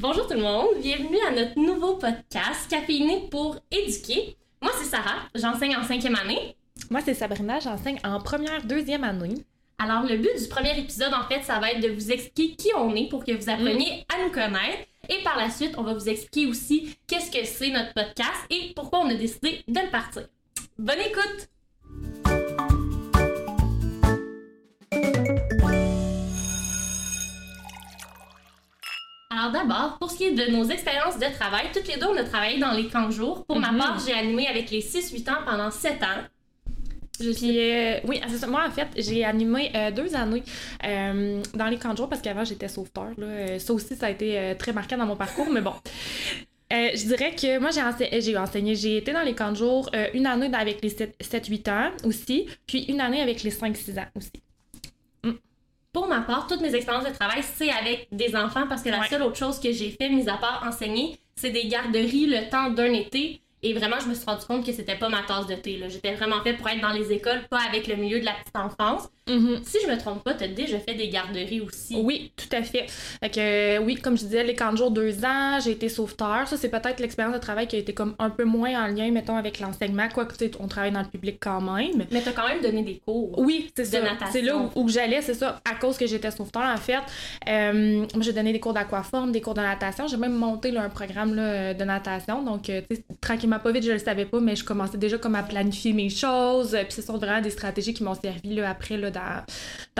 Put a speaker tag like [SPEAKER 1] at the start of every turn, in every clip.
[SPEAKER 1] Bonjour tout le monde, bienvenue à notre nouveau podcast Caféiné pour éduquer. Moi c'est Sarah, j'enseigne en cinquième année.
[SPEAKER 2] Moi c'est Sabrina, j'enseigne en première, deuxième année.
[SPEAKER 1] Alors le but du premier épisode en fait, ça va être de vous expliquer qui on est pour que vous appreniez à nous connaître. Et par la suite, on va vous expliquer aussi qu'est-ce que c'est notre podcast et pourquoi on a décidé de le partir. Bonne écoute! Alors d'abord, pour ce qui est de nos expériences de travail, toutes les deux, on a travaillé dans les camps de jour. Pour ma
[SPEAKER 2] Mhm.
[SPEAKER 1] part, j'ai animé avec les 6-8 ans pendant 7 ans. Je.
[SPEAKER 2] Puis, euh, oui, c'est ça. Moi, en fait, j'ai animé euh, deux années euh, dans les camps de jour parce qu'avant, j'étais sauveteur. Là. Ça aussi, ça a été très marquant dans mon parcours, mais bon. Je dirais que moi, j'ai enseigné, j'ai enseigné, j'ai été dans les camps de jour une année avec les 7-8 ans aussi, puis une année avec les 5-6 ans aussi.
[SPEAKER 1] Pour ma part, toutes mes expériences de travail, c'est avec des enfants parce que la
[SPEAKER 2] Ouais.
[SPEAKER 1] seule autre chose que j'ai fait, mis à part enseigner, c'est des garderies le temps d'un été. Et vraiment, je me suis rendu compte que c'était pas ma tasse de thé. J'étais vraiment faite pour être dans les écoles, pas avec le milieu de la petite enfance. Si je me trompe pas, t'as déjà fait des garderies aussi.
[SPEAKER 2] Oui, tout à fait. Fait que, euh, oui, comme je disais, les camps de jour, deux ans, j'ai été sauveteur. Ça, c'est peut-être l'expérience de travail qui a été comme un peu moins en lien, mettons, avec l'enseignement, quoique, tu sais, on travaille dans le public quand même.
[SPEAKER 1] Mais t'as quand même donné des cours.
[SPEAKER 2] Oui, c'est
[SPEAKER 1] De
[SPEAKER 2] ça.
[SPEAKER 1] natation.
[SPEAKER 2] C'est là où, où j'allais, c'est ça. À cause que j'étais sauveteur, en fait, euh, moi, j'ai donné des cours d'aquaforme, des cours de natation. J'ai même monté là, un programme là, de natation. Donc, euh, tu sais, tranquillement, pas vite, je le savais pas, mais je commençais déjà comme à planifier mes choses. Puis, ce sont vraiment des stratégies qui m'ont servi là, après là, dans,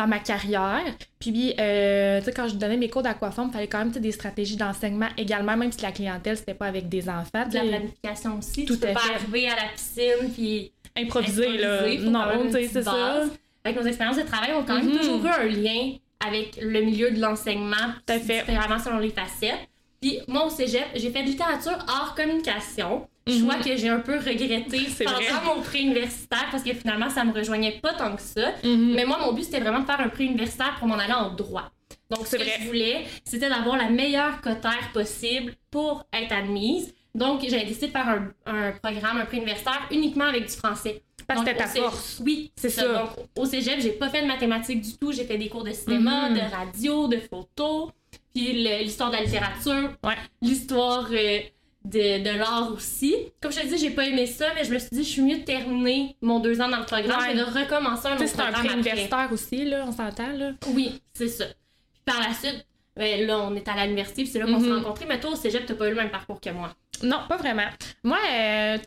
[SPEAKER 2] dans ma carrière. Puis, euh, tu sais, quand je donnais mes cours d'aquaforme, il fallait quand même des stratégies d'enseignement également, même si la clientèle, c'était pas avec des enfants.
[SPEAKER 1] De la planification aussi.
[SPEAKER 2] Tout
[SPEAKER 1] tu peux pas
[SPEAKER 2] fait.
[SPEAKER 1] arriver à la piscine puis
[SPEAKER 2] Improviser, là.
[SPEAKER 1] improviser,
[SPEAKER 2] Non, tu sais, c'est ça.
[SPEAKER 1] Avec nos expériences de travail, on a quand même
[SPEAKER 2] Mhm.
[SPEAKER 1] toujours eu un lien avec le milieu de l'enseignement,
[SPEAKER 2] Tout à fait.
[SPEAKER 1] différemment selon les facettes. Puis moi au cégep, j'ai fait de littérature hors communication, choix que j'ai un peu regretté pendant
[SPEAKER 2] vrai.
[SPEAKER 1] mon pré-universitaire parce que finalement ça me rejoignait pas tant que ça.
[SPEAKER 2] Mhm.
[SPEAKER 1] Mais moi mon but c'était vraiment de faire un pré-universitaire pour m'en aller en droit. Donc ce que
[SPEAKER 2] vrai.
[SPEAKER 1] je voulais, c'était d'avoir la meilleure cotère possible pour être admise. Donc j'avais décidé de faire un, un programme, un pré-universitaire uniquement avec du français.
[SPEAKER 2] Parce que c'était ta force.
[SPEAKER 1] Oui, c'est ça.
[SPEAKER 2] ça.
[SPEAKER 1] Donc, au cégep, j'ai pas fait de mathématiques du tout. J'ai fait des cours de cinéma,
[SPEAKER 2] Mhm.
[SPEAKER 1] de radio, de photo, puis l'histoire de la littérature,
[SPEAKER 2] Ouais.
[SPEAKER 1] l'histoire euh, de, de l'art aussi. Comme je te dis, j'ai pas aimé ça, mais je me suis dit, je suis mieux de terminer mon deux ans dans le programme
[SPEAKER 2] Ouais.
[SPEAKER 1] que de recommencer un autre
[SPEAKER 2] c'est un
[SPEAKER 1] programme
[SPEAKER 2] pré-universitaire aussi, là, on s'entend, là.
[SPEAKER 1] Oui, c'est ça. Puis par la suite, ben, là, on est à l'université, puis c'est là qu'on s'est
[SPEAKER 2] Mhm.
[SPEAKER 1] rencontrés. Mais toi, au cégep, t'as pas eu le même parcours que moi.
[SPEAKER 2] Non, pas vraiment. Moi, euh,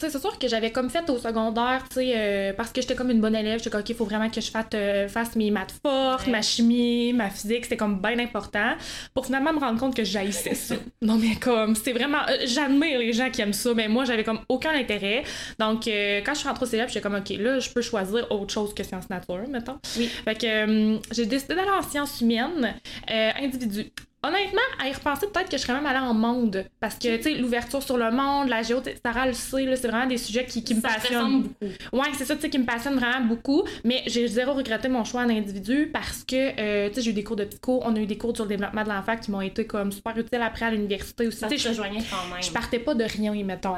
[SPEAKER 2] sais, c'est sûr que j'avais comme fait au secondaire, tu sais, euh, parce que j'étais comme une bonne élève, j'étais comme, OK, il faut vraiment que je fasse, euh, fasse mes maths fortes,
[SPEAKER 1] Ouais.
[SPEAKER 2] ma chimie, ma physique, c'était comme bien important, pour finalement me rendre compte que j'haïssais ça. non, mais comme, c'est vraiment, euh, j'admire les gens qui aiment ça, mais moi, j'avais comme aucun intérêt. Donc, quand je suis rentrée au cégep, j'étais comme, OK, là, je peux choisir autre chose que sciences nature, mettons.
[SPEAKER 1] Oui.
[SPEAKER 2] Fait que j'ai décidé d'aller en sciences humaines, euh, individu. Honnêtement, à y repenser, peut-être que je serais même allée en monde. Parce que, tu sais, l'ouverture sur le monde, la géo, Sarah le sait, là, c'est vraiment des sujets qui, qui me passionnent.
[SPEAKER 1] beaucoup.
[SPEAKER 2] Ouais, c'est ça, tu sais, qui me passionne vraiment beaucoup. Mais j'ai zéro regretté mon choix en individu parce que, euh, tu sais, j'ai eu des cours de psycho, on a eu des cours sur le développement de l'enfant qui m'ont été comme super utiles après à l'université aussi.
[SPEAKER 1] Ça
[SPEAKER 2] Tu sais, je-
[SPEAKER 1] quand même.
[SPEAKER 2] je partais pas de rien, mettons.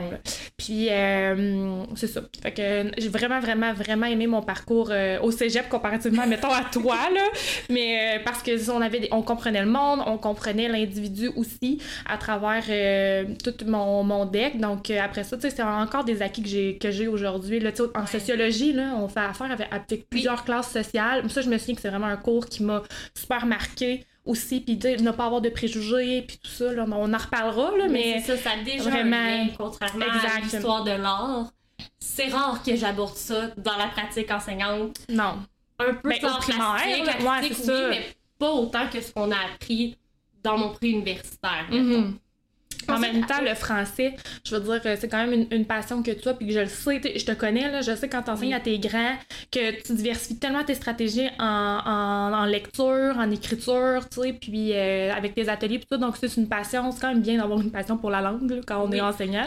[SPEAKER 2] Puis, euh, c'est ça. Fait que j'ai vraiment, vraiment, vraiment aimé mon parcours euh, au cégep comparativement, mettons, à toi, là. Mais parce que on, avait des- on comprenait le monde, on comprenait l'individu aussi à travers euh, tout mon, mon deck. Donc, euh, après ça, tu sais, c'est encore des acquis que j'ai, que j'ai aujourd'hui. En
[SPEAKER 1] Ouais.
[SPEAKER 2] sociologie, là, on fait affaire avec, avec plusieurs classes sociales. Ça, je me souviens que c'est vraiment un cours qui m'a super marqué aussi. Puis, sais, ne pas avoir de préjugés, puis tout ça. Là, on en reparlera, là, mais...
[SPEAKER 1] Mais ça, ça déjà
[SPEAKER 2] vraiment-
[SPEAKER 1] un lien, contrairement à
[SPEAKER 2] Exact.
[SPEAKER 1] l'histoire de l'art. C'est rare que j'aborde ça dans la pratique enseignante.
[SPEAKER 2] Non.
[SPEAKER 1] Un peu
[SPEAKER 2] Ben,
[SPEAKER 1] de
[SPEAKER 2] primaire, ouais,
[SPEAKER 1] oui,
[SPEAKER 2] ça.
[SPEAKER 1] mais pas autant que ce qu'on a appris dans mon pré-universitaire. mettons.
[SPEAKER 2] Mhm. En même temps, le français, je veux dire, c'est quand même une, une passion que tu as, puis que je le sais, je te connais, là, je sais quand tu enseignes
[SPEAKER 1] Oui.
[SPEAKER 2] à tes grands, que tu diversifies tellement tes stratégies en, en, en lecture, en écriture, tu sais, puis euh, avec tes ateliers, puis tout, donc c'est une passion, c'est quand même bien d'avoir une passion pour la langue, là, quand on
[SPEAKER 1] Oui.
[SPEAKER 2] est enseignant.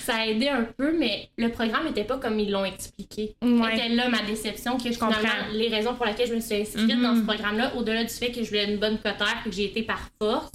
[SPEAKER 1] ça a aidé un peu, mais le programme n'était pas comme ils l'ont expliqué. C'était là ma déception, que
[SPEAKER 2] comprends.
[SPEAKER 1] finalement, les raisons pour lesquelles je me suis inscrite
[SPEAKER 2] Mhm.
[SPEAKER 1] dans ce programme-là, au-delà du fait que je voulais une bonne cotère et que j'ai été par force,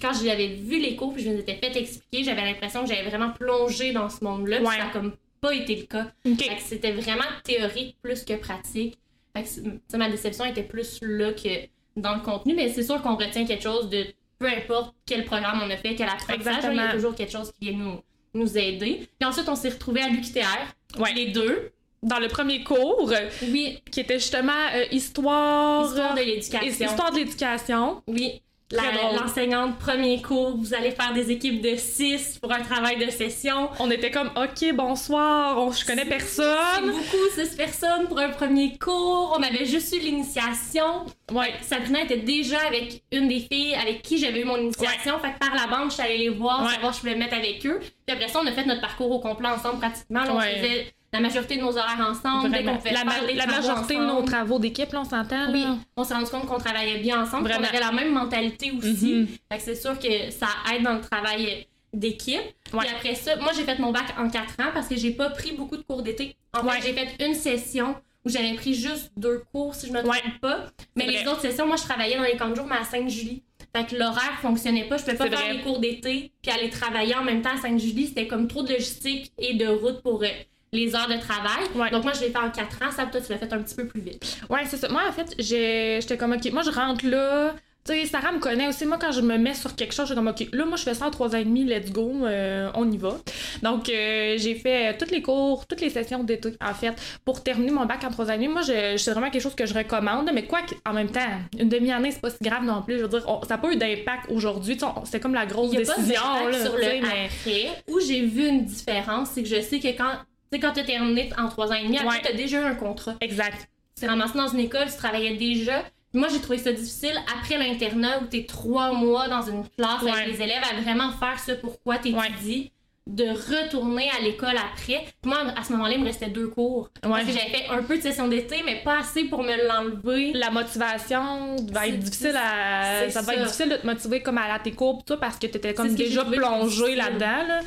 [SPEAKER 1] quand j'avais vu les cours puis je me les étais fait expliquer, j'avais l'impression que j'avais vraiment plongé dans ce monde-là.
[SPEAKER 2] Ouais.
[SPEAKER 1] Ça a comme pas été le cas. C'était vraiment théorique plus que pratique. Fait que ma déception était plus là que dans le contenu, mais c'est sûr qu'on retient quelque chose de peu importe quel programme on a fait, quel apprentissage, il y a toujours quelque chose qui vient nous, nous aider. Puis ensuite, on s'est retrouvés à l'UQTR,
[SPEAKER 2] ouais.
[SPEAKER 1] les deux.
[SPEAKER 2] Dans le premier cours,
[SPEAKER 1] oui.
[SPEAKER 2] qui était justement euh, histoire...
[SPEAKER 1] Histoire de l'éducation.
[SPEAKER 2] Histoire de l'éducation.
[SPEAKER 1] Oui. L'enseignante, premier cours, vous allez faire des équipes de six pour un travail de session.
[SPEAKER 2] On était comme, OK, bonsoir, on, je connais personne. C'est
[SPEAKER 1] beaucoup, six personnes pour un premier cours. On avait juste eu l'initiation.
[SPEAKER 2] Ouais.
[SPEAKER 1] Sabrina était déjà avec une des filles avec qui j'avais eu mon initiation. Fait que par la bande, je suis allée les voir, savoir si je pouvais mettre avec eux. Puis après ça, on a fait notre parcours au complet ensemble pratiquement. on faisait la majorité de nos horaires ensemble, dès qu'on fait
[SPEAKER 2] la, la majorité de nos travaux d'équipe, on s'entend.
[SPEAKER 1] Oui, on s'est rendu compte qu'on travaillait bien ensemble, qu'on avait la même mentalité aussi. Fait que c'est sûr que ça aide dans le travail d'équipe. Puis après ça, moi j'ai fait mon bac en quatre ans parce que j'ai pas pris beaucoup de cours d'été. En fait, j'ai fait une session où j'avais pris juste deux cours si je me trompe pas. Mais les autres sessions, moi je travaillais dans les camps de jour mais à Sainte-Julie. Fait que l'horaire fonctionnait pas. Je pouvais pas faire les cours d'été puis aller travailler en même temps à Sainte-Julie. C'était comme trop de logistique et de route pour euh, les heures de travail. Donc moi, je l'ai fait en 4 ans. Ça, toi, tu l'as fait un petit peu plus vite.
[SPEAKER 2] Ouais, c'est ça. Moi, en fait, j'étais comme, OK, moi, je rentre là. Tu sais, Sarah me connaît aussi. Moi, quand je me mets sur quelque chose, je suis comme, OK, là, moi, je fais ça en 3 ans et demi, let's go, euh, on y va. Donc, euh, j'ai fait euh, tous les cours, toutes les sessions d'été, en fait, pour terminer mon bac en 3 ans et demi. Moi, c'est vraiment quelque chose que je recommande, mais quoi en même temps, une demi-année, c'est pas si grave non plus. Je veux dire, ça n'a pas eu d'impact aujourd'hui. C'est comme la grosse décision.
[SPEAKER 1] là, sur le après, où j'ai vu une différence, c'est que je sais que quand sais, quand tu as terminé en trois ans et demi, après, tu as déjà eu un contrat.
[SPEAKER 2] Exact.
[SPEAKER 1] Tu t'es ramassé dans une école, tu travaillais déjà. Moi, j'ai trouvé ça difficile après l'internat où tu es trois mois dans une classe avec les élèves à vraiment faire ce pourquoi tu étudies. De retourner à l'école après. moi, à ce moment-là, il me restait deux cours. Parce que j'avais fait un peu de session d'été, mais pas assez pour me l'enlever.
[SPEAKER 2] La motivation va être difficile à. Ça, va être difficile de te motiver comme à tes cours, tout parce que tu étais comme déjà plongé là-dedans. Là.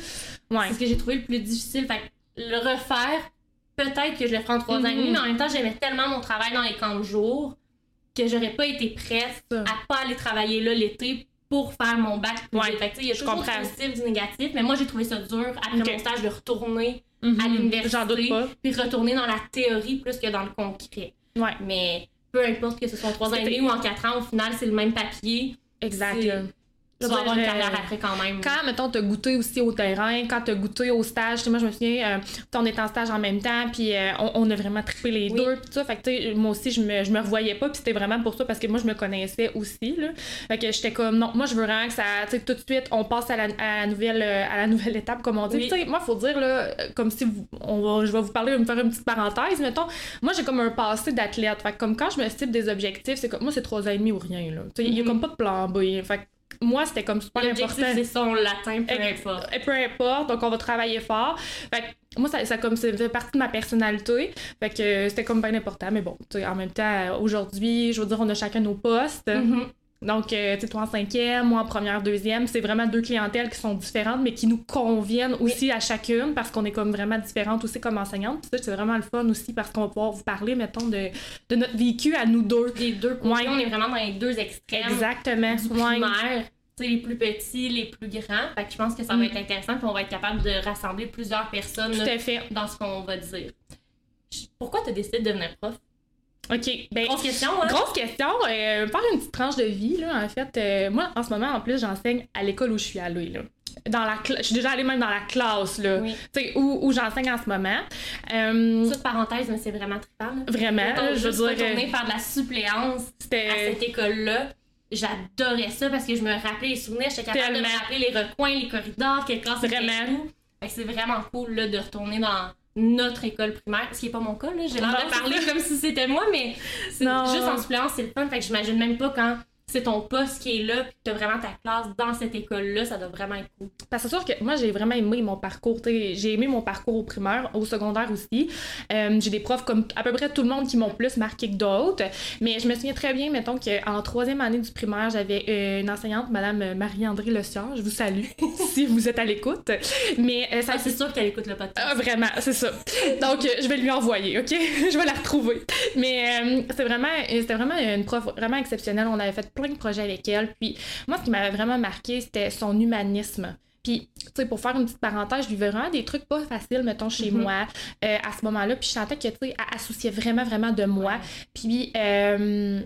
[SPEAKER 1] Ouais. C'est ce que j'ai trouvé le plus difficile. Fait le refaire, peut-être que je le ferai en trois ans et demi, mhm. mais en même temps, j'aimais tellement mon travail dans les camps de jour que j'aurais pas été prête à pas aller travailler là l'été pour faire mon bac.
[SPEAKER 2] Ouais,
[SPEAKER 1] fait il y a toujours du positif, du négatif, mais moi, j'ai trouvé ça dur après mon stage de retourner à mhm. l'université puis retourner dans la théorie plus que dans le concret.
[SPEAKER 2] Ouais.
[SPEAKER 1] Mais peu importe que ce soit en trois ans et demi ou en quatre ans, au final, c'est le même papier.
[SPEAKER 2] Exact
[SPEAKER 1] tu vas avoir une carrière après quand même.
[SPEAKER 2] Quand, mettons, t'as goûté aussi au terrain, quand t'as goûté au stage, moi, je me souviens, euh, on était en stage en même temps, puis euh, on, a vraiment trippé les deux, tout ça. Fait que, moi aussi, je me, je me revoyais pas, puis c'était vraiment pour ça, parce que moi, je me connaissais aussi, là. Fait que j'étais comme, non, moi, je veux vraiment que ça, tu sais, tout de suite, on passe à la, nouvelle, euh, à la nouvelle étape, comme on dit. Tu sais, moi, faut dire, là, comme si on va, je vais vous parler, me faire une petite parenthèse, mettons. Moi, j'ai comme un passé d'athlète. Fait que, comme quand je me cible des objectifs, c'est comme, moi, c'est trois ans et demi ou rien, là. Tu sais, il y a mm-hmm. comme pas de plan B. Fait moi, c'était comme super important.
[SPEAKER 1] c'est son latin, peu importe.
[SPEAKER 2] Peu importe, donc on va travailler fort. Fait moi, ça, ça comme fait partie de ma personnalité. Fait que c'était comme bien important. Mais bon, en même temps, aujourd'hui, je veux dire, on a chacun nos postes. Mm-hmm. Donc, euh, tu sais, toi en cinquième, moi en première, deuxième, c'est vraiment deux clientèles qui sont différentes, mais qui nous conviennent aussi à chacune parce qu'on est comme vraiment différentes aussi comme enseignantes. Puis ça, c'est vraiment le fun aussi parce qu'on va pouvoir vous parler, mettons, de, de notre vécu à nous deux.
[SPEAKER 1] Les deux ouais. on est vraiment dans les deux extrêmes.
[SPEAKER 2] Exactement.
[SPEAKER 1] Du primaire, tu sais, les plus petits, les plus grands. Fait que je pense que ça va mm. être intéressant, puis on va être capable de rassembler plusieurs personnes dans ce qu'on va dire. Pourquoi tu as décidé de devenir prof?
[SPEAKER 2] OK.
[SPEAKER 1] Ben, grosse question, hein?
[SPEAKER 2] Grosse question. Euh, par une petite tranche de vie, là, en fait. Euh, moi, en ce moment, en plus, j'enseigne à l'école où je suis allée, là. Dans la je suis déjà allée même dans la classe, là. Oui. où, où j'enseigne en ce moment.
[SPEAKER 1] Euh, parenthèse, mais c'est vraiment trippant.
[SPEAKER 2] Vraiment.
[SPEAKER 1] je veux dire. retourner faire de la suppléance à cette école-là j'adorais ça parce que je me rappelais les souvenirs, j'étais capable de me rappeler les recoins, les corridors, quelle classe c'était. C'est vraiment cool là, de retourner dans notre école primaire, ce qui n'est pas mon cas, là. J'ai l'air de parler comme si c'était moi, mais juste en suppléance, c'est le fun. Fait que j'imagine même pas quand c'est ton poste qui est là, puis tu as vraiment ta classe dans cette école-là, ça doit vraiment être cool.
[SPEAKER 2] Parce que c'est sûr que moi, j'ai vraiment aimé mon parcours. J'ai aimé mon parcours au primaire, au secondaire aussi. Euh, j'ai des profs comme à peu près tout le monde qui m'ont plus marqué que d'autres. Mais je me souviens très bien, mettons qu'en troisième année du primaire, j'avais euh, une enseignante, Madame Marie-André Le Je vous salue si vous êtes à l'écoute. Mais
[SPEAKER 1] euh, ça, ah, c'est sûr qu'elle écoute le podcast.
[SPEAKER 2] Ah, vraiment, c'est ça. Donc, je vais lui envoyer, OK? je vais la retrouver. Mais c'est vraiment, c'était vraiment une prof vraiment exceptionnelle. On avait fait plein de projets avec elle. Puis moi, ce qui m'avait vraiment marqué, c'était son humanisme. Puis, tu sais, pour faire une petite parenthèse, je vivais vraiment des trucs pas faciles, mettons, chez mhm. moi, euh, à ce moment-là. Puis, je sentais que, tu sais, elle associait vraiment, vraiment de moi. Puis, euh,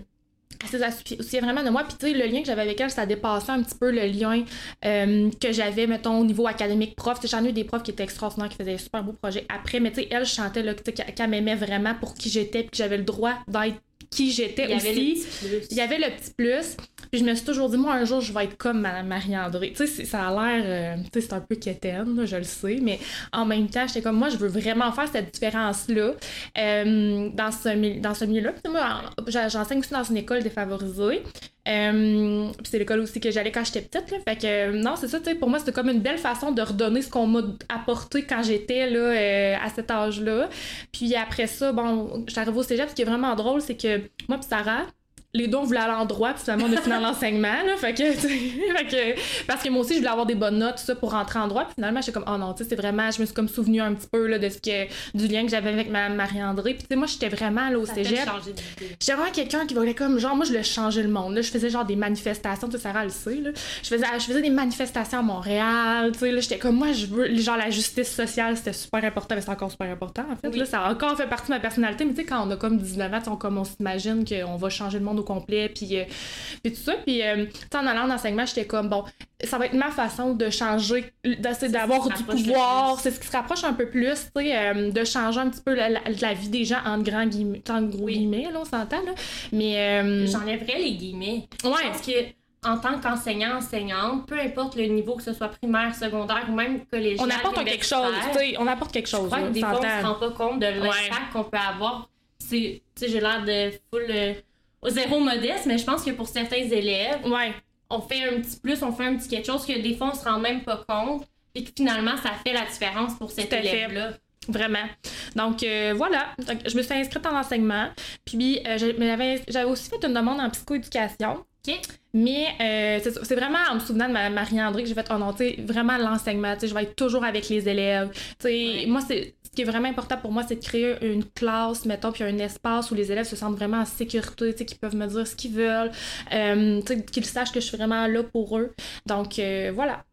[SPEAKER 2] elle s'associait vraiment de moi. Puis, tu sais, le lien que j'avais avec elle, ça dépassait un petit peu le lien euh, que j'avais, mettons, au niveau académique prof. J'en ai eu des profs qui étaient extraordinaires, qui faisaient des super beaux projets après. Mais, tu sais, elle, je chantais là, qu'elle m'aimait vraiment pour qui j'étais, puis que j'avais le droit d'être qui j'étais aussi. Il y avait le petit plus. Puis je me suis toujours dit, moi, un jour, je vais être comme Marie-André. Tu sais, ça a l'air. Euh, tu sais, c'est un peu quétaine, je le sais. Mais en même temps, j'étais comme, moi, je veux vraiment faire cette différence-là euh, dans ce, dans ce milieu-là. Moi, j'enseigne aussi dans une école défavorisée. Euh, c'est l'école aussi que j'allais quand j'étais petite. Là. Fait que non, c'est ça, tu sais, pour moi, c'était comme une belle façon de redonner ce qu'on m'a apporté quand j'étais là euh, à cet âge-là. Puis après ça, bon, j'arrive au cégep. Ce qui est vraiment drôle, c'est que moi puis Sarah, les deux, on voulait aller en droit, puis finalement, on a fini là. Fait que, fait que, parce que moi aussi, je voulais avoir des bonnes notes, tout ça, pour rentrer en droit. Puis finalement, j'étais comme, oh non, tu sais, c'est vraiment, je me suis comme souvenu un petit peu, là, de ce que, du lien que j'avais avec ma Marie-André. Puis, tu sais, moi, j'étais vraiment, là, au cégep. J'étais vraiment quelqu'un qui voulait comme, genre, moi, je voulais changer le monde, là. Je faisais, genre, des manifestations, tu sais, Sarah le sait, là. Je faisais, je faisais des manifestations à Montréal, tu sais, là. J'étais comme, moi, je veux, genre, la justice sociale, c'était super important, mais c'est encore super important, en fait. Là, ça a encore fait partie de ma personnalité, mais tu sais, quand on a comme 19 ans, on, comme on s'imagine qu'on va changer le monde au complet, puis euh, puis tout ça. Puis, euh, en allant en enseignement, j'étais comme, bon, ça va être ma façon de changer, d'avoir du pouvoir. C'est ce qui se rapproche un peu plus, tu sais, euh, de changer un petit peu la, la, vie des gens en grands guillemets, en gros guillemets, là, on s'entend, là. Mais. Euh,
[SPEAKER 1] J'enlèverais les guillemets.
[SPEAKER 2] Ouais.
[SPEAKER 1] Parce que en tant qu'enseignant, enseignante, peu importe le niveau, que ce soit primaire, secondaire ou même collégial.
[SPEAKER 2] On apporte quelque chose, tu sais, on apporte quelque chose. Je
[SPEAKER 1] crois que des fois, on se rend pas compte de l'impact qu'on peut avoir. Tu sais, j'ai l'air de full zéro modeste, mais je pense que pour certains élèves,
[SPEAKER 2] ouais.
[SPEAKER 1] on fait un petit plus, on fait un petit quelque chose que des fois on se rend même pas compte et que finalement ça fait la différence pour cet élève-là.
[SPEAKER 2] Vraiment. Donc euh, voilà, je me suis inscrite en enseignement. Puis euh, j'avais aussi fait une demande en psychoéducation.
[SPEAKER 1] OK.
[SPEAKER 2] Mais euh, c'est vraiment en me souvenant de Marie-André que j'ai fait, oh non, tu sais, vraiment l'enseignement, tu sais, je vais être toujours avec les élèves. Tu sais, moi, c'est ce qui est vraiment important pour moi, c'est de créer une classe, mettons, puis un espace où les élèves se sentent vraiment en sécurité, tu sais, qu'ils peuvent me dire ce qu'ils veulent, euh, tu sais, qu'ils sachent que je suis vraiment là pour eux. Donc, euh, voilà.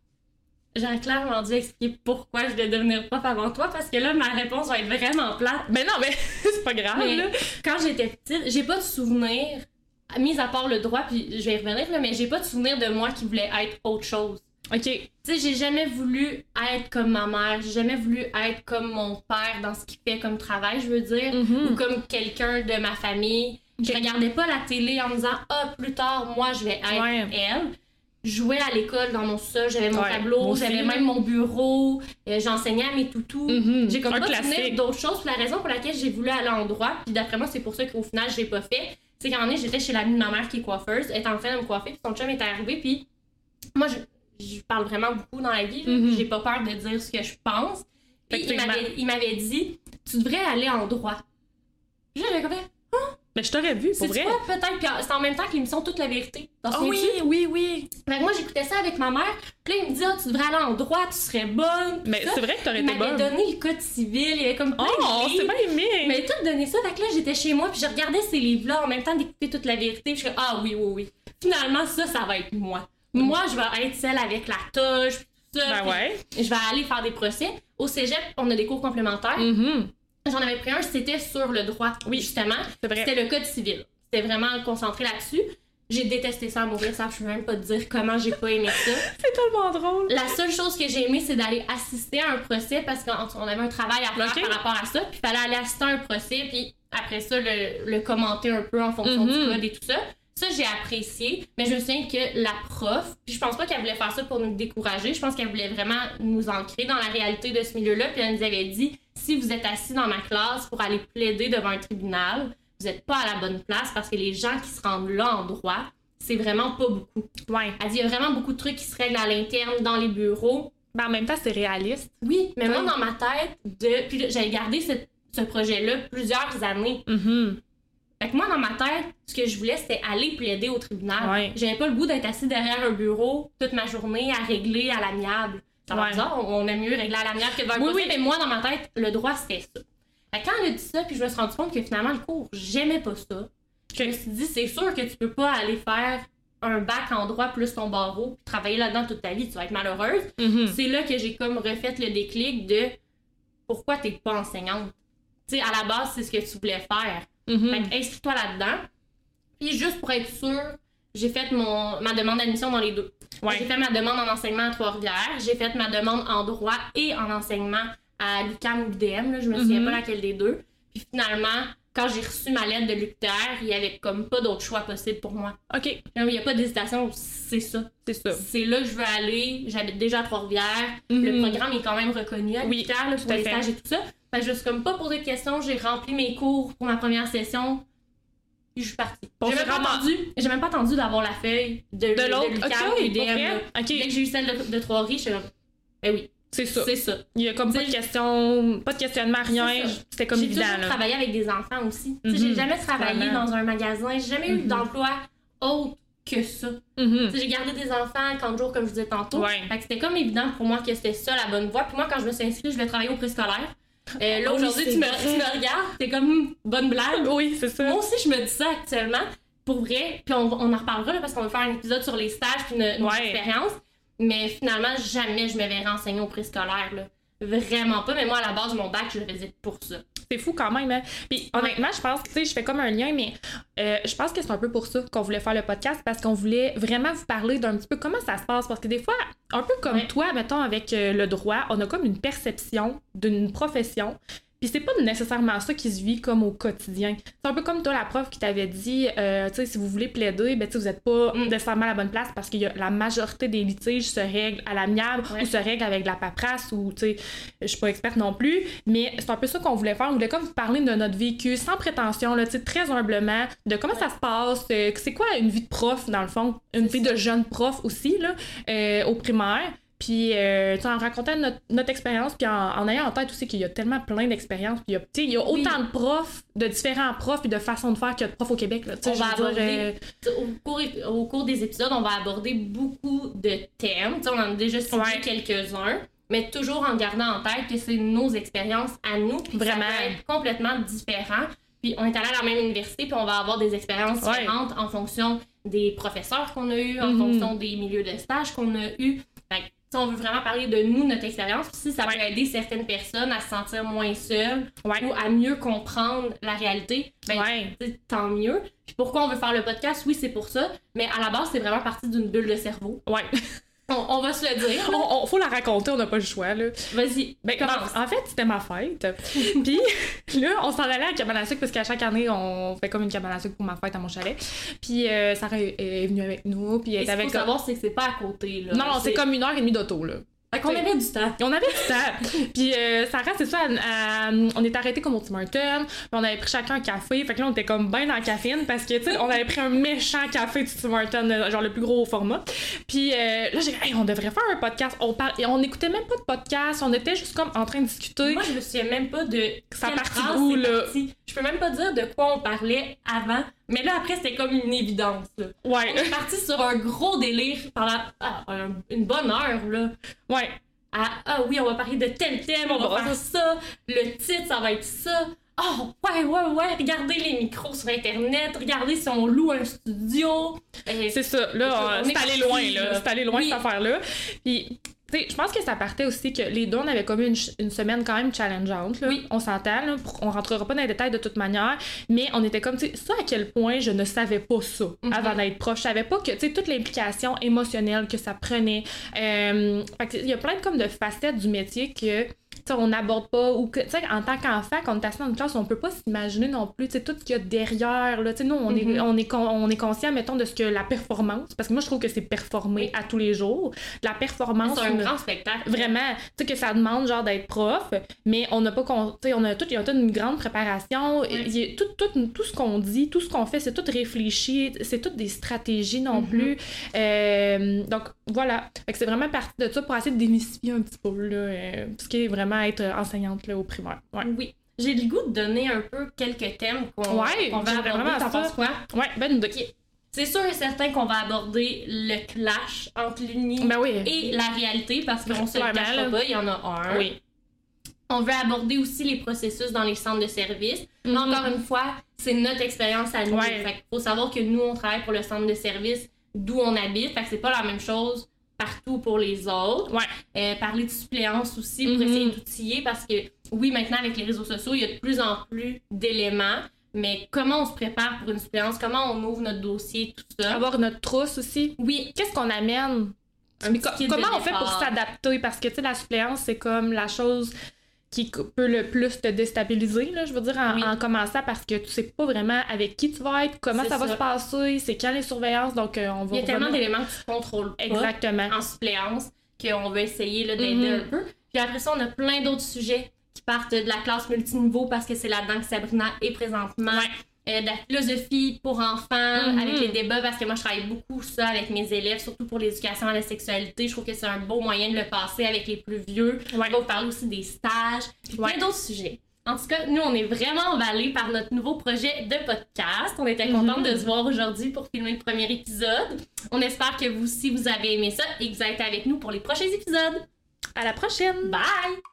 [SPEAKER 1] J'ai clairement dû expliquer pourquoi je vais devenir prof avant toi parce que là, ma réponse va être vraiment plate.
[SPEAKER 2] Mais non, mais c'est pas grave. là.
[SPEAKER 1] Quand j'étais petite, j'ai pas de souvenir, mis à part le droit, puis je vais y revenir, là, mais j'ai pas de souvenir de moi qui voulait être autre chose.
[SPEAKER 2] OK.
[SPEAKER 1] Tu sais, j'ai jamais voulu être comme ma mère, j'ai jamais voulu être comme mon père dans ce qu'il fait comme travail, je veux dire,
[SPEAKER 2] mm-hmm.
[SPEAKER 1] ou comme quelqu'un de ma famille. Je regardais pas la télé en me disant ah plus tard moi je vais être elle. Jouais à l'école dans mon sol, j'avais mon tableau, j'avais même mon bureau, euh, j'enseignais à mes toutous.
[SPEAKER 2] Mm-hmm.
[SPEAKER 1] J'ai comme pas souvenir d'autres choses. la raison pour laquelle j'ai voulu aller en droit, puis d'après moi c'est pour ça qu'au final je l'ai pas fait, c'est qu'en est j'étais chez l'amie de ma mère qui est coiffeuse, elle était en train de me coiffer, puis son chum était arrivé, puis moi je je parle vraiment beaucoup dans la vie.
[SPEAKER 2] Mm-hmm.
[SPEAKER 1] J'ai pas peur de dire ce que je pense. Puis il m'avait dit Tu devrais aller en droit. J'avais comme hein?
[SPEAKER 2] Mais je t'aurais vu, c'est vrai.
[SPEAKER 1] peut-être. c'est en même temps que l'émission Toute la vérité.
[SPEAKER 2] oh, oui, oui, oui.
[SPEAKER 1] Fait moi, j'écoutais ça avec ma mère. Puis là, il me dit, ah, tu devrais aller en droit, tu serais bonne.
[SPEAKER 2] Mais c'est vrai que t'aurais été bonne.
[SPEAKER 1] Il m'avait donné le code civil. Il avait comme plein
[SPEAKER 2] Oh, c'est bien aimé.
[SPEAKER 1] M'avait tout donné ça. Fait que là, j'étais chez moi. Puis je regardais ces livres-là en même temps d'écouter Toute la vérité. Puis je suis ah oui, oui, oui. Finalement, ça, ça va être moi. Moi, je vais être celle avec la toge, tout
[SPEAKER 2] ça. Ben ouais.
[SPEAKER 1] Je vais aller faire des procès. Au cégep, on a des cours complémentaires.
[SPEAKER 2] Mm-hmm.
[SPEAKER 1] J'en avais pris un, c'était sur le droit.
[SPEAKER 2] Oui,
[SPEAKER 1] justement. C'était le code civil. C'était vraiment concentré là-dessus. J'ai détesté ça à mourir, ça, je peux même pas te dire comment j'ai pas aimé ça.
[SPEAKER 2] c'est tellement drôle.
[SPEAKER 1] La seule chose que j'ai aimé, c'est d'aller assister à un procès parce qu'on avait un travail à faire par rapport à ça, puis il fallait aller assister à un procès, puis après ça, le, commenter un peu en fonction du
[SPEAKER 2] mm-hmm.
[SPEAKER 1] code et tout ça. Ça, j'ai apprécié, mais je me souviens que la prof, puis je pense pas qu'elle voulait faire ça pour nous décourager, je pense qu'elle voulait vraiment nous ancrer dans la réalité de ce milieu-là, puis elle nous avait dit si vous êtes assis dans ma classe pour aller plaider devant un tribunal, vous n'êtes pas à la bonne place parce que les gens qui se rendent là en droit, c'est vraiment pas beaucoup.
[SPEAKER 2] Ouais.
[SPEAKER 1] Elle dit il y a vraiment beaucoup de trucs qui se règlent à l'interne dans les bureaux.
[SPEAKER 2] Mais en même temps, c'est réaliste.
[SPEAKER 1] Oui, mais moi, dans ma tête, de... puis j'avais gardé ce, projet-là plusieurs années.
[SPEAKER 2] Mm
[SPEAKER 1] fait que moi, dans ma tête, ce que je voulais, c'était aller plaider au tribunal. J'avais pas le goût d'être assis derrière un bureau toute ma journée à régler à l'amiable. Ça va bizarre, on aime mieux régler à l'amiable que devant un oui, mais moi, dans ma tête, le droit, c'était ça. Fait que quand elle a dit ça, puis je me suis rendu compte que finalement, le cours, j'aimais pas ça. Je me suis dit, c'est sûr que tu peux pas aller faire un bac en droit plus ton barreau, puis travailler là-dedans toute ta vie, tu vas être malheureuse.
[SPEAKER 2] Mm-hmm.
[SPEAKER 1] C'est là que j'ai comme refait le déclic de pourquoi t'es pas enseignante. Tu sais, à la base, c'est ce que tu voulais faire.
[SPEAKER 2] Mm-hmm.
[SPEAKER 1] Fait inscris-toi là-dedans. Puis juste pour être sûre, j'ai fait mon, ma demande d'admission dans les deux. J'ai fait ma demande en enseignement à Trois-Rivières, j'ai fait ma demande en droit et en enseignement à l'UQAM ou l'UDM, je me souviens mm-hmm. pas laquelle des deux. Puis finalement, quand j'ai reçu ma lettre de l'UQTR, il y avait comme pas d'autre choix possible pour moi.
[SPEAKER 2] OK.
[SPEAKER 1] Il n'y a pas d'hésitation, c'est ça.
[SPEAKER 2] C'est ça.
[SPEAKER 1] C'est là que je veux aller. J'habite déjà à Trois-Rivières. Le mm-hmm. programme est quand même reconnu à l'UQTR oui, pour les stages et tout ça. Fait que juste comme pas posé de questions, j'ai rempli mes cours pour ma première session. Puis je suis partie. j'ai même, j'ai même pas attendu d'avoir la feuille de,
[SPEAKER 2] de l'autre?
[SPEAKER 1] Okay, Dès que j'ai eu celle de, de Trois-Rivières, je suis comme, ben oui.
[SPEAKER 2] C'est ça.
[SPEAKER 1] C'est ça.
[SPEAKER 2] Il y a comme pas de question, pas de questionnement, rien. C'était comme évident.
[SPEAKER 1] J'ai toujours travaillé avec des enfants aussi. Mm J'ai jamais travaillé dans un magasin. J'ai jamais eu mhm. d'emploi autre que ça.
[SPEAKER 2] Mhm.
[SPEAKER 1] J'ai gardé des enfants 40 jours, comme je disais tantôt.
[SPEAKER 2] Ouais.
[SPEAKER 1] Fait que c'était comme évident pour moi que c'était ça la bonne voie. Puis moi, quand je me suis inscrite, je vais travailler au préscolaire. Euh, là, aujourd'hui, tu, me, regardes, t'es comme bonne blague.
[SPEAKER 2] Oui, c'est ça.
[SPEAKER 1] Moi aussi, je me dis ça actuellement. Pour vrai, puis on, on en reparlera parce qu'on va faire un épisode sur les stages puis notre, expérience. Mais finalement, jamais je me verrais enseigner au préscolaire. Vraiment pas. Mais moi, à la base, mon bac, je le faisais pour ça.
[SPEAKER 2] C'est fou quand même. Hein? Puis honnêtement, je pense que, tu sais, je fais comme un lien, mais euh, je pense que c'est un peu pour ça qu'on voulait faire le podcast parce qu'on voulait vraiment vous parler d'un petit peu comment ça se passe. Parce que des fois, un peu comme toi, mettons, avec euh, le droit, on a comme une perception d'une profession. Puis c'est pas nécessairement ça qui se vit comme au quotidien. C'est un peu comme toi, la prof qui t'avait dit, euh, tu sais, si vous voulez plaider, ben, vous n'êtes pas mm. nécessairement à la bonne place parce que la majorité des litiges se règlent à l'amiable ou se règlent avec de la paperasse ou, tu sais, je suis pas experte non plus. Mais c'est un peu ça qu'on voulait faire. On voulait comme vous parler de notre vécu sans prétention, là, tu sais, très humblement, de comment ça se passe, euh, c'est quoi une vie de prof, dans le fond, une vie de jeune prof aussi, là, euh, au primaire. Puis, euh, en racontant notre, notre expérience, puis en, ayant en tête aussi qu'il y a tellement plein d'expériences, puis il y a, autant de profs, de différents profs, et de façons de faire qu'il y a de profs au Québec. Là,
[SPEAKER 1] on va aborder, euh, au, cours, au cours des épisodes, on va aborder beaucoup de thèmes. on en a déjà cité quelques-uns, mais toujours en gardant en tête que c'est nos expériences à nous, puis Vraiment. ça être complètement différent. Puis on est allé à la même université, puis on va avoir des expériences différentes en fonction des professeurs qu'on a eus, en mm-hmm. fonction des milieux de stage qu'on a eus on veut vraiment parler de nous, notre expérience, si ça peut aider certaines personnes à se sentir moins seules ou à mieux comprendre la réalité, ben, tant mieux. Puis pourquoi on veut faire le podcast, oui, c'est pour ça, mais à la base, c'est vraiment parti d'une bulle de cerveau.
[SPEAKER 2] Ouais.
[SPEAKER 1] On, va se le dire.
[SPEAKER 2] On, faut la raconter, on n'a pas le choix. là.
[SPEAKER 1] Vas-y.
[SPEAKER 2] Ben, en, fait, c'était ma fête. Puis là, on s'en allait à cabane à sucre parce qu'à chaque année, on fait comme une cabane à sucre pour ma fête à mon chalet. Puis euh, Sarah est, venue avec nous. Puis elle
[SPEAKER 1] est avec. Faut savoir, c'est que c'est pas à côté. Là.
[SPEAKER 2] Non, non, c'est comme une heure et demie d'auto. là.
[SPEAKER 1] On avait du temps.
[SPEAKER 2] On avait du temps. puis euh, Sarah, c'est ça, on est arrêté comme au Tim Hortons, on avait pris chacun un café. Fait que là, on était comme bien dans la caféine parce que, tu sais, on avait pris un méchant café du Tim Hortons, euh, genre le plus gros format. Puis euh, là, j'ai dit, hey, on devrait faire un podcast. On parle, et on n'écoutait même pas de podcast, on était juste comme en train de discuter.
[SPEAKER 1] Moi, je me souviens même pas de.
[SPEAKER 2] Ça partit où, là?
[SPEAKER 1] Je peux même pas dire de quoi on parlait avant. Mais là, après, c'était comme une évidence.
[SPEAKER 2] Ouais.
[SPEAKER 1] On est parti sur un gros délire pendant ah, une bonne heure, là.
[SPEAKER 2] Ouais.
[SPEAKER 1] Ah, ah oui, on va parler de tel thème, on va faire ça. Le titre, ça va être ça. Oh, ouais, ouais, ouais, regardez les micros sur Internet, regardez si on loue un studio.
[SPEAKER 2] C'est ça, là, c'est allé loin, là. C'est allé loin, cette affaire-là. Puis, je pense que ça partait aussi que les deux, on avait comme une, une semaine quand même challengeante. Oui. On s'entend, on rentrera pas dans les détails de toute manière, mais on était comme, tu sais, ça à quel point je ne savais pas ça mhm. avant d'être proche. Je savais pas que, tu sais, toute l'implication émotionnelle que ça prenait. Euh, il y a plein de, comme de facettes du métier que on n'aborde pas, ou que, tu sais, en tant qu'enfant, quand on est assis dans une classe, on peut pas s'imaginer non plus, tu sais, tout ce qu'il y a derrière, là, tu sais, nous, on, est, mm-hmm. on, est on est conscient, mettons, de ce que la performance, parce que moi, je trouve que c'est performer à tous les jours. La performance.
[SPEAKER 1] C'est un grand spectacle.
[SPEAKER 2] Vraiment, tu sais, que ça demande, genre, d'être prof, mais on n'a pas, tu sais, on a tout, il y a toute une grande préparation. tout, tout, tout ce qu'on dit, tout ce qu'on fait, c'est tout réfléchi, c'est toutes des stratégies non mm-hmm. plus. Euh, donc, voilà. c'est vraiment parti de ça pour essayer de démystifier un petit peu, là, euh, ce qui est vraiment être enseignante là, au primaire.
[SPEAKER 1] Oui. J'ai le goût de donner un peu quelques thèmes qu'on
[SPEAKER 2] ouais,
[SPEAKER 1] va aborder. T'en penses quoi?
[SPEAKER 2] Ouais, ben
[SPEAKER 1] C'est sûr et certain qu'on va aborder le clash entre l'uni
[SPEAKER 2] ben oui.
[SPEAKER 1] et la réalité parce qu'on se le cache pas, il y en a un.
[SPEAKER 2] Oui.
[SPEAKER 1] On veut aborder aussi les processus dans les centres de service. Mais mm-hmm. encore une fois, c'est notre expérience à nous. Il faut savoir que nous, on travaille pour le centre de service d'où on habite. Fait que c'est pas la même chose partout pour les autres.
[SPEAKER 2] Ouais.
[SPEAKER 1] Euh, parler de suppléance aussi pour mm-hmm. essayer d'outiller parce que oui, maintenant avec les réseaux sociaux, il y a de plus en plus d'éléments. mais comment on se prépare pour une suppléance, comment on ouvre notre dossier, tout ça?
[SPEAKER 2] Avoir notre trousse aussi?
[SPEAKER 1] Oui.
[SPEAKER 2] Qu'est-ce qu'on amène? Comment on fait pour s'adapter? Parce que, tu sais, la suppléance, c'est comme la chose qui peut le plus te déstabiliser, là, je veux dire, en, commençant parce que tu sais pas vraiment avec qui tu vas être, comment ça, va se passer, c'est quand les surveillances, donc euh, on va...
[SPEAKER 1] Il y a tellement d'éléments que tu contrôles pas
[SPEAKER 2] Exactement.
[SPEAKER 1] en suppléance qu'on veut essayer d'aider mm-hmm. un peu. Puis après ça, on a plein d'autres sujets qui partent de la classe multiniveau parce que c'est là-dedans que Sabrina est présentement. Euh, de la philosophie pour enfants, mm-hmm. avec les débats, parce que moi, je travaille beaucoup ça avec mes élèves, surtout pour l'éducation à la sexualité. Je trouve que c'est un beau moyen de le passer avec les plus vieux. On va vous parler aussi des stages, plein d'autres sujets. En tout cas, nous, on est vraiment emballés par notre nouveau projet de podcast. On était contents mm-hmm. de se voir aujourd'hui pour filmer le premier épisode. On espère que vous aussi, vous avez aimé ça et que vous être avec nous pour les prochains épisodes.
[SPEAKER 2] À la prochaine!
[SPEAKER 1] Bye!